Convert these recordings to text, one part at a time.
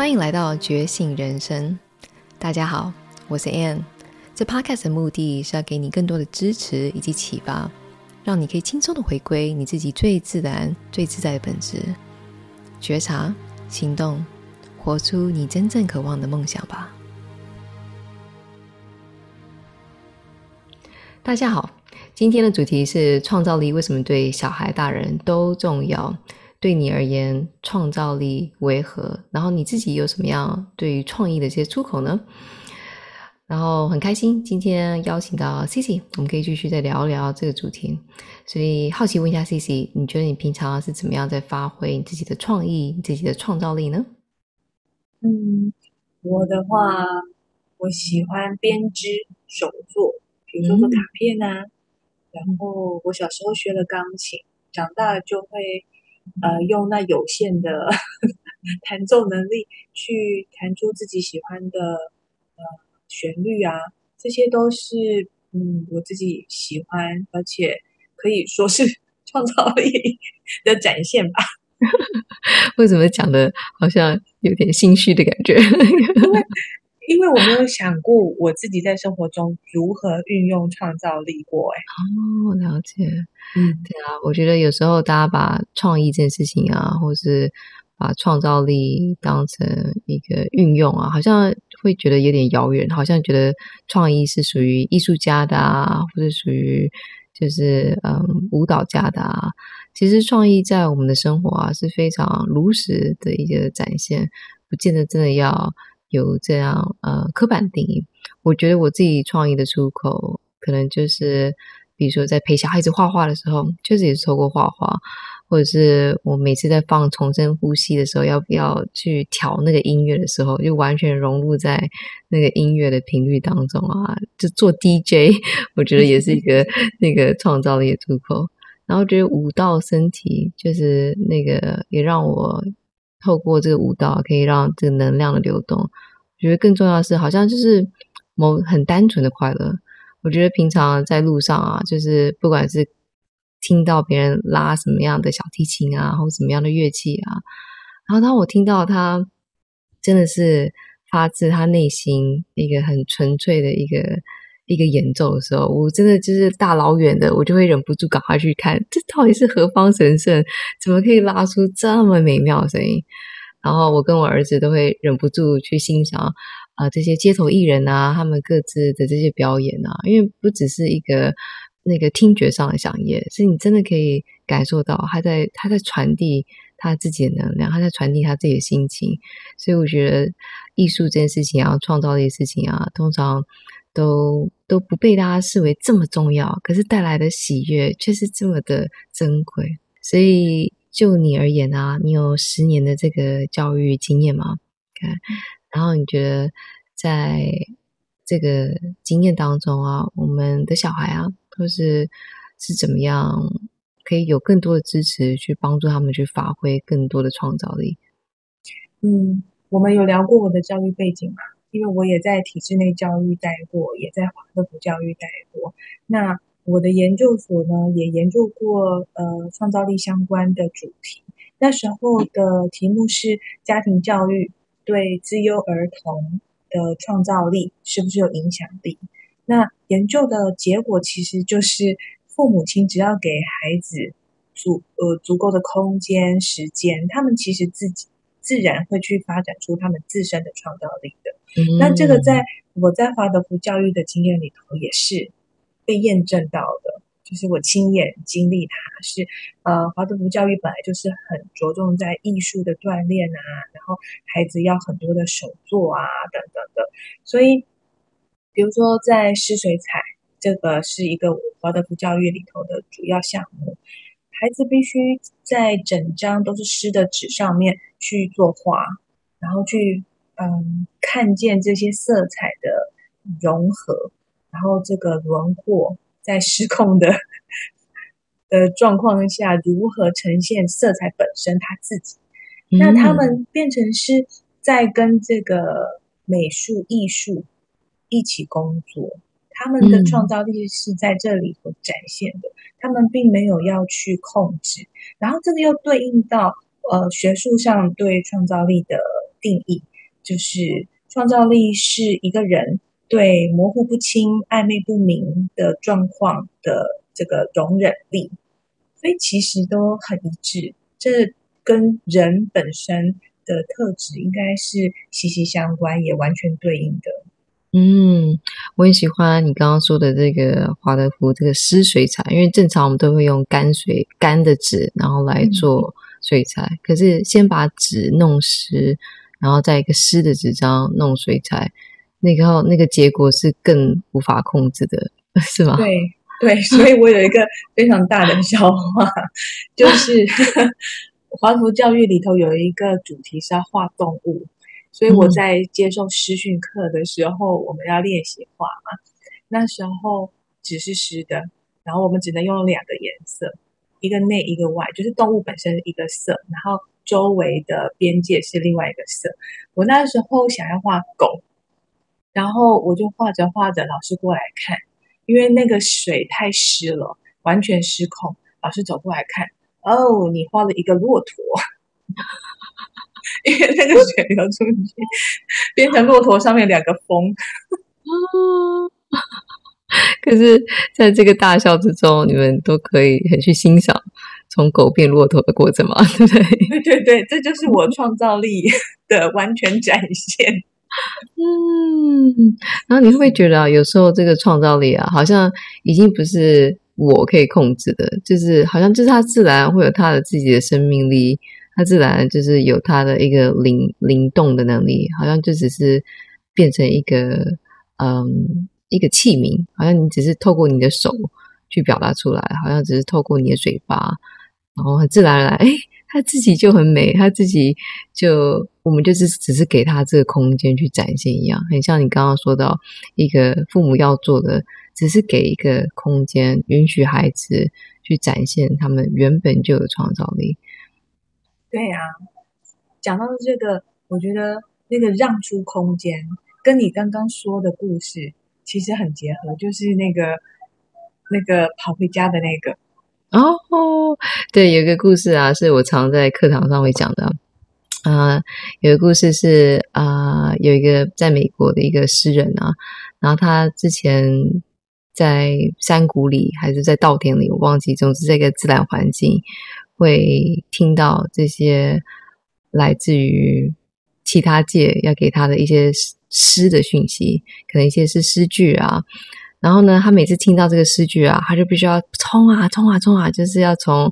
欢迎来到觉醒人生。大家好，我是 Ann。这 Podcast 的目的是要给你更多的支持以及启发，让你可以轻松的回归你自己最自然、最自在的本质，觉察、行动，活出你真正渴望的梦想吧。大家好，今天的主题是创造力为什么对小孩、大人都重要？对你而言，创造力为何？然后你自己有什么样对于创意的一些出口呢？然后很开心今天邀请到 CC，我们可以继续再聊一聊这个主题。所以好奇问一下 CC，你觉得你平常是怎么样在发挥你自己的创意、你自己的创造力呢？嗯，我的话，我喜欢编织手作，比如说做卡片啊。嗯、然后我小时候学了钢琴，长大了就会。呃，用那有限的 弹奏能力去弹出自己喜欢的呃旋律啊，这些都是嗯我自己喜欢，而且可以说是 创造力的展现吧。为什么讲的好像有点心虚的感觉？因为我没有想过我自己在生活中如何运用创造力过，哎，哦，了解，嗯，对啊，我觉得有时候大家把创意这件事情啊，或是把创造力当成一个运用啊，好像会觉得有点遥远，好像觉得创意是属于艺术家的啊，或者属于就是嗯舞蹈家的啊。其实创意在我们的生活啊是非常如实的一个展现，不见得真的要。有这样呃刻板定义，我觉得我自己创意的出口，可能就是比如说在陪小孩子画画的时候，确实也是透过画画，或者是我每次在放重生呼吸的时候，要不要去调那个音乐的时候，就完全融入在那个音乐的频率当中啊，就做 DJ，我觉得也是一 个那个创造力的出口。然后觉得舞蹈身体就是那个也让我。透过这个舞蹈，可以让这个能量的流动。我觉得更重要的是，好像就是某很单纯的快乐。我觉得平常在路上啊，就是不管是听到别人拉什么样的小提琴啊，或什么样的乐器啊，然后当我听到他真的是发自他内心一个很纯粹的一个。一个演奏的时候，我真的就是大老远的，我就会忍不住赶快去看，这到底是何方神圣？怎么可以拉出这么美妙的声音？然后我跟我儿子都会忍不住去欣赏啊、呃，这些街头艺人啊，他们各自的这些表演啊，因为不只是一个那个听觉上的饗宴，是你真的可以感受到他在他在传递他自己的能量，他在传递他自己的心情。所以我觉得艺术这件事情啊，创造这件事情啊，通常。都都不被大家视为这么重要，可是带来的喜悦却是这么的珍贵。所以就你而言啊，你有十年的这个教育经验吗？看，然后你觉得在这个经验当中啊，我们的小孩啊，都是是怎么样可以有更多的支持，去帮助他们去发挥更多的创造力？嗯，我们有聊过我的教育背景吗？因为我也在体制内教育待过，也在华德福教育待过。那我的研究所呢，也研究过呃创造力相关的主题。那时候的题目是家庭教育对资优儿童的创造力是不是有影响力？那研究的结果其实就是父母亲只要给孩子足呃足够的空间时间，他们其实自己自然会去发展出他们自身的创造力的。那这个在我在华德福教育的经验里头也是被验证到的，就是我亲眼经历它。是，呃，华德福教育本来就是很着重在艺术的锻炼啊，然后孩子要很多的手作啊等等的，所以比如说在湿水彩，这个是一个华德福教育里头的主要项目，孩子必须在整张都是湿的纸上面去作画，然后去。嗯，看见这些色彩的融合，然后这个轮廓在失控的的状况下，如何呈现色彩本身它自己？嗯、那他们变成是在跟这个美术艺术一起工作，他们的创造力是在这里所展现的，嗯、他们并没有要去控制。然后这个又对应到呃学术上对创造力的定义。就是创造力是一个人对模糊不清、暧昧不明的状况的这个容忍力，所以其实都很一致。这跟人本身的特质应该是息息相关，也完全对应的。嗯，我很喜欢你刚刚说的这个华德福这个湿水彩，因为正常我们都会用干水干的纸，然后来做水彩。可是先把纸弄湿，然后在一个湿的纸张弄水彩，那个那个结果是更无法控制的，是吗？对对，所以我有一个非常大的笑话，就是 华图教育里头有一个主题是要画动物。所以我在接受师训课的时候，我们要练习画嘛。那时候纸是湿的，然后我们只能用两个颜色，一个内一个外，就是动物本身一个色，然后周围的边界是另外一个色。我那时候想要画狗，然后我就画着画着，老师过来看，因为那个水太湿了，完全失控。老师走过来看，哦，你画了一个骆驼。因为那个水流出去，变成骆驼上面两个峰。可是，在这个大笑之中，你们都可以很去欣赏从狗变骆驼的过程嘛？对不对？对对对，这就是我创造力的完全展现。嗯，然后你会不会觉得啊，有时候这个创造力啊，好像已经不是我可以控制的，就是好像就是它自然会有它的自己的生命力。它自然就是有它的一个灵灵动的能力，好像就只是变成一个嗯一个器皿，好像你只是透过你的手去表达出来，好像只是透过你的嘴巴，然后很自然而然，哎，他自己就很美，他自己就我们就是只是给他这个空间去展现一样，很像你刚刚说到一个父母要做的，只是给一个空间，允许孩子去展现他们原本就有创造力。对呀、啊，讲到这个，我觉得那个让出空间，跟你刚刚说的故事其实很结合，就是那个那个跑回家的那个。哦，对，有一个故事啊，是我常在课堂上会讲的。啊、有一个故事是啊、有一个在美国的一个诗人啊，然后他之前在山谷里还是在稻田里，我忘记，总之这个自然环境。会听到这些来自于其他界要给他的一些诗的讯息，可能一些是诗句啊。然后呢，他每次听到这个诗句啊，他就必须要冲啊冲啊冲啊，就是要从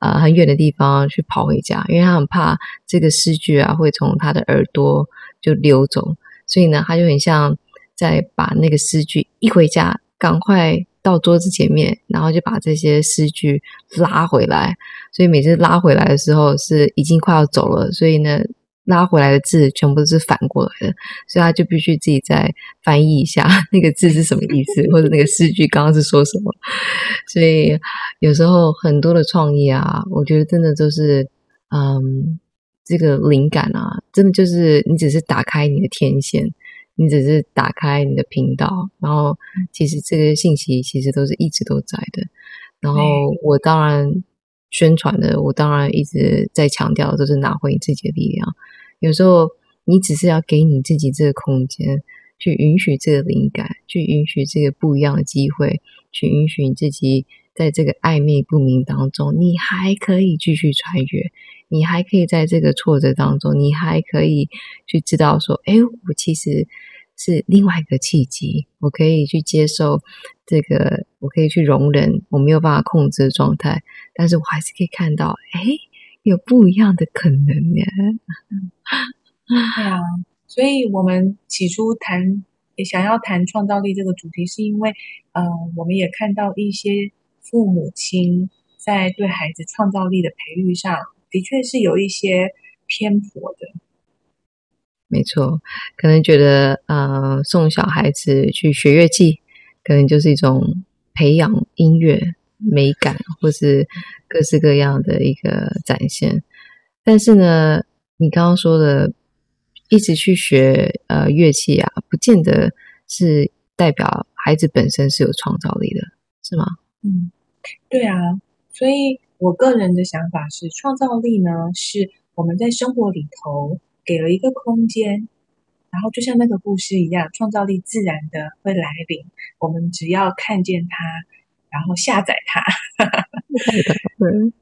呃很远的地方去跑回家，因为他很怕这个诗句啊会从他的耳朵就溜走，所以呢，他就很像在把那个诗句一回家，赶快。到桌子前面，然后就把这些诗句拉回来。所以每次拉回来的时候，是已经快要走了。所以呢，拉回来的字全部都是反过来的，所以他就必须自己再翻译一下那个字是什么意思，或者那个诗句刚刚是说什么。所以有时候很多的创意啊，我觉得真的都是，嗯，这个灵感啊，真的就是你只是打开你的天线。你只是打开你的频道，然后其实这个信息其实都是一直都在的。然后我当然宣传的，我当然一直在强调，都是拿回你自己的力量。有时候你只是要给你自己这个空间，去允许这个灵感，去允许这个不一样的机会，去允许你自己在这个暧昧不明当中，你还可以继续穿越。你还可以在这个挫折当中，你还可以去知道说，哎，我其实是另外一个契机，我可以去接受这个，我可以去容忍我没有办法控制的状态，但是我还是可以看到，哎，有不一样的可能呢。对啊，所以我们起初谈想要谈创造力这个主题，是因为，呃，我们也看到一些父母亲在对孩子创造力的培育上。的确是有一些偏颇的，没错，可能觉得呃，送小孩子去学乐器，可能就是一种培养音乐美感，或是各式各样的一个展现。但是呢，你刚刚说的，一直去学呃乐器啊，不见得是代表孩子本身是有创造力的，是吗？嗯，对啊，所以。我个人的想法是，创造力呢，是我们在生活里头给了一个空间，然后就像那个故事一样，创造力自然的会来临。我们只要看见它，然后下载它，嗯，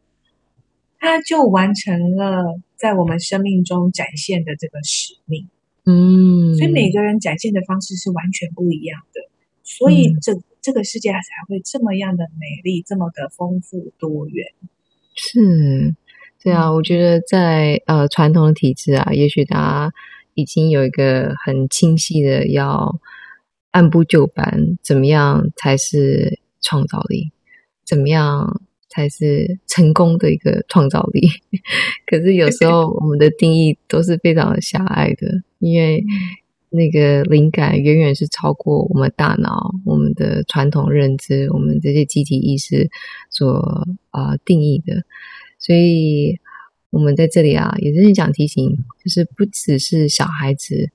它就完成了在我们生命中展现的这个使命。嗯，所以每个人展现的方式是完全不一样的，所以这、嗯、这个世界才会这么样的美丽，这么的丰富多元。是，对啊，我觉得在呃传统的体制啊，也许大家已经有一个很清晰的要按部就班，怎么样才是创造力，怎么样才是成功的一个创造力。可是有时候我们的定义都是非常的狭隘的，因为那个灵感远远是超过我们大脑、我们的传统认知、我们这些集体意识所啊、定义的。所以，我们在这里啊，也是想提醒，就是不只是小孩子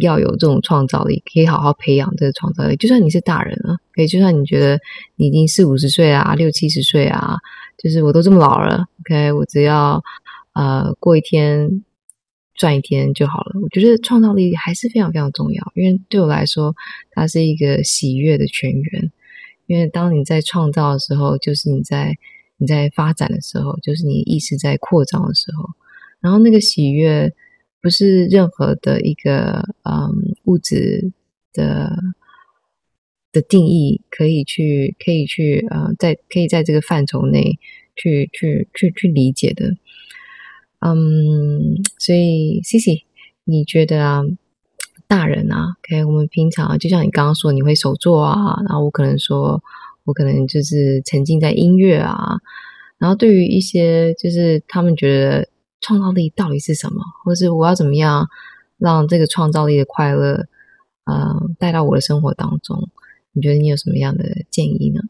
要有这种创造力，可以好好培养这个创造力。就算你是大人了，可以，就算你觉得你已经四五十岁啊、六七十岁啊，就是我都这么老了，OK，我只要呃过一天赚一天就好了。我觉得创造力还是非常非常重要，因为对我来说，它是一个喜悦的泉源。因为当你在创造的时候，就是你在。你在发展的时候，就是你意识在扩张的时候，然后那个喜悦不是任何的一个嗯物质的的定义可以去可以去呃在可以在这个范畴内去去去去理解的，嗯，所以 C C，你觉得啊，大人啊，OK，我们平常就像你刚刚说，你会手作啊，然后我可能说。我可能就是沉浸在音乐啊，然后对于一些就是他们觉得创造力到底是什么，或是我要怎么样让这个创造力的快乐，呃，带到我的生活当中？你觉得你有什么样的建议呢？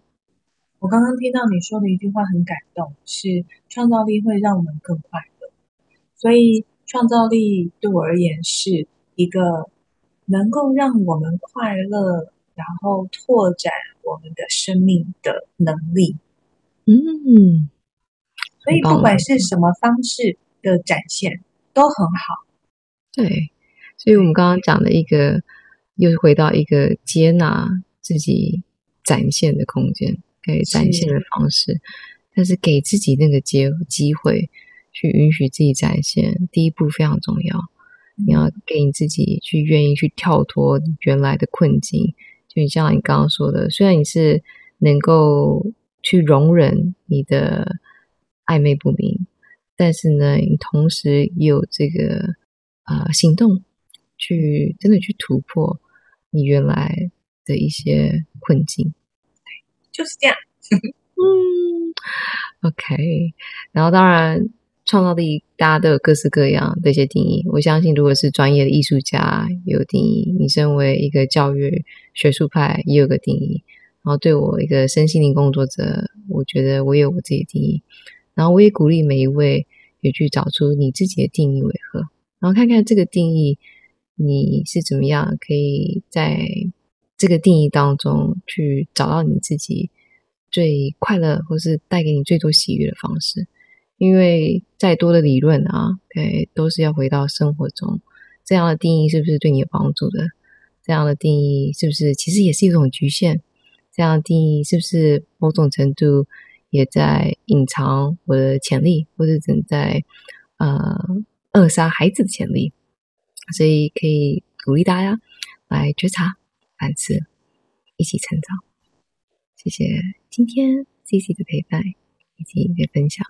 我刚刚听到你说的一句话很感动，是创造力会让我们更快乐，所以创造力对我而言是一个能够让我们快乐。然后拓展我们的生命的能力，嗯，所以不管是什么方式的展现都很好。对，所以我们刚刚讲的一个，又回到一个接纳自己展现的空间，可以展现的方式，是但是给自己那个机机会去允许自己展现，第一步非常重要。嗯、你要给你自己去愿意去跳脱原来的困境。就像你刚刚说的，虽然你是能够去容忍你的暧昧不明，但是呢，你同时也有这个啊、呃、行动，去真的去突破你原来的一些困境。就是这样。嗯，OK。然后当然。创造力，大家都有各式各样的一些定义。我相信，如果是专业的艺术家，有定义；你身为一个教育学术派，也有个定义。然后，对我一个身心灵工作者，我觉得我有我自己的定义。然后，我也鼓励每一位也去找出你自己的定义为何，然后看看这个定义你是怎么样，可以在这个定义当中去找到你自己最快乐，或是带给你最多喜悦的方式。因为再多的理论啊，对，都是要回到生活中。这样的定义是不是对你有帮助的？这样的定义是不是其实也是一种局限？这样的定义是不是某种程度也在隐藏我的潜力，或者正在呃扼杀孩子的潜力？所以可以鼓励大家来觉察、反思，一起成长。谢谢今天 Cici 的陪伴以及你的分享。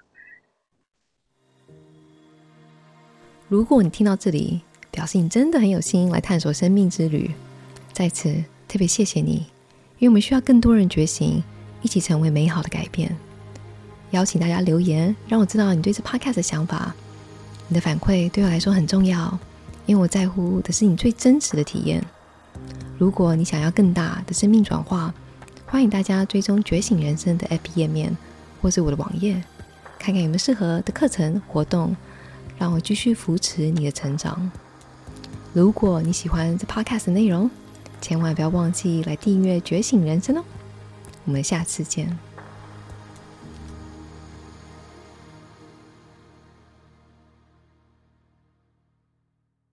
如果你听到这里，表示你真的很有心来探索生命之旅，在此特别谢谢你，因为我们需要更多人觉醒，一起成为美好的改变。邀请大家留言，让我知道你对这 podcast 的想法。你的反馈对我来说很重要，因为我在乎的是你最真实的体验。如果你想要更大的生命转化，欢迎大家追踪觉醒人生的 FB 页面，或是我的网页，看看有没有适合的课程活动。让我继续扶持你的成长。如果你喜欢这 podcast 的内容，千万不要忘记来订阅《觉醒人生》哦。我们下次见。